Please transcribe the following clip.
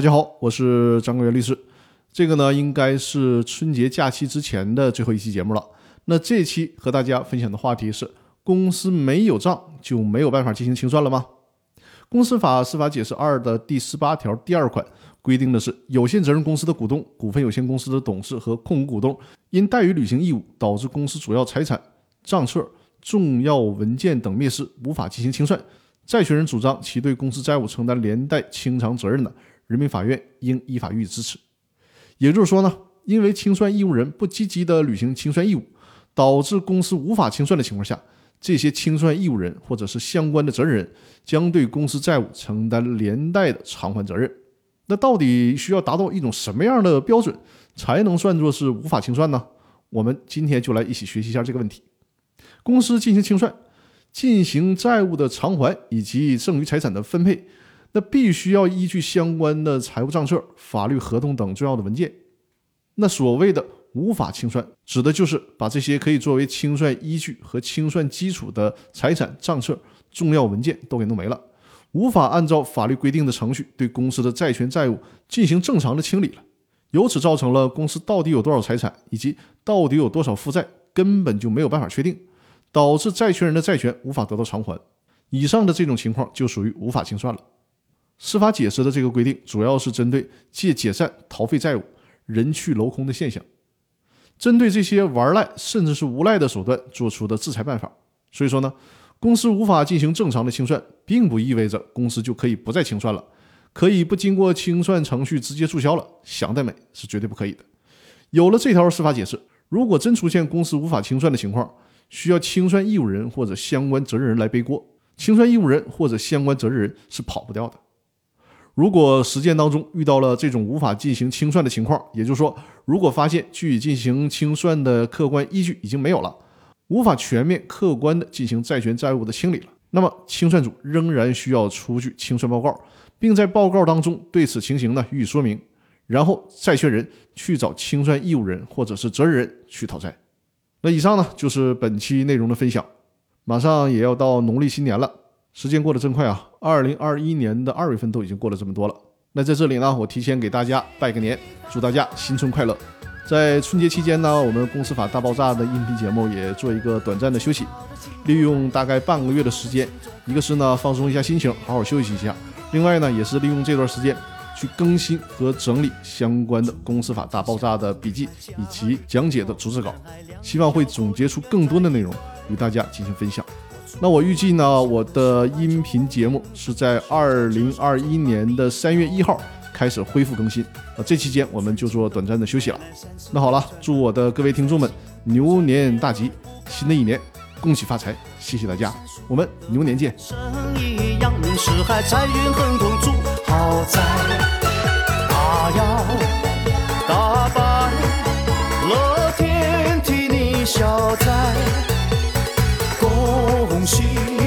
大家好，我是张国元律师。这个呢，应该是春节假期之前的最后一期节目了。那这期和大家分享的话题是：公司没有账就没有办法进行清算了吗？公司法司法解释二的第十八条第二款规定的是，有限责任公司的股东、股份有限公司的董事和控股股东因怠于履行义务，导致公司主要财产、账册、重要文件等灭失，无法进行清算，债权人主张其对公司债务承担连带清偿责任的。人民法院应依法予以支持。也就是说呢，因为清算义务人不积极的履行清算义务，导致公司无法清算的情况下，这些清算义务人或者是相关的责任人将对公司债务承担连带的偿还责任。那到底需要达到一种什么样的标准才能算作是无法清算呢？我们今天就来一起学习一下这个问题。公司进行清算，进行债务的偿还以及剩余财产的分配。那必须要依据相关的财务账册、法律合同等重要的文件。那所谓的无法清算，指的就是把这些可以作为清算依据和清算基础的财产账册、重要文件都给弄没了，无法按照法律规定的程序对公司的债权债务进行正常的清理了，由此造成了公司到底有多少财产以及到底有多少负债根本就没有办法确定，导致债权人的债权无法得到偿还。以上的这种情况就属于无法清算了。司法解释的这个规定，主要是针对借解散逃废债务、人去楼空的现象，针对这些玩赖甚至是无赖的手段做出的制裁办法。所以说呢，公司无法进行正常的清算，并不意味着公司就可以不再清算了，可以不经过清算程序直接注销了。想得美，是绝对不可以的。有了这条司法解释，如果真出现公司无法清算的情况，需要清算义务人或者相关责任人来背锅，清算义务人或者相关责任人是跑不掉的。如果实践当中遇到了这种无法进行清算的情况，也就是说，如果发现据以进行清算的客观依据已经没有了，无法全面客观的进行债权债务的清理了，那么清算组仍然需要出具清算报告，并在报告当中对此情形呢予以说明，然后债权人去找清算义务人或者是责任人去讨债。那以上呢就是本期内容的分享，马上也要到农历新年了。时间过得真快啊！二零二一年的二月份都已经过了这么多了。那在这里呢，我提前给大家拜个年，祝大家新春快乐。在春节期间呢，我们公司法大爆炸的音频节目也做一个短暂的休息，利用大概半个月的时间，一个是呢放松一下心情，好好休息一下；另外呢，也是利用这段时间去更新和整理相关的公司法大爆炸的笔记以及讲解的逐字稿，希望会总结出更多的内容与大家进行分享。那我预计呢，我的音频节目是在二零二一年的三月一号开始恢复更新啊。这期间我们就做短暂的休息了。那好了，祝我的各位听众们牛年大吉，新的一年恭喜发财，谢谢大家，我们牛年见。乐天替你消灾。恭喜。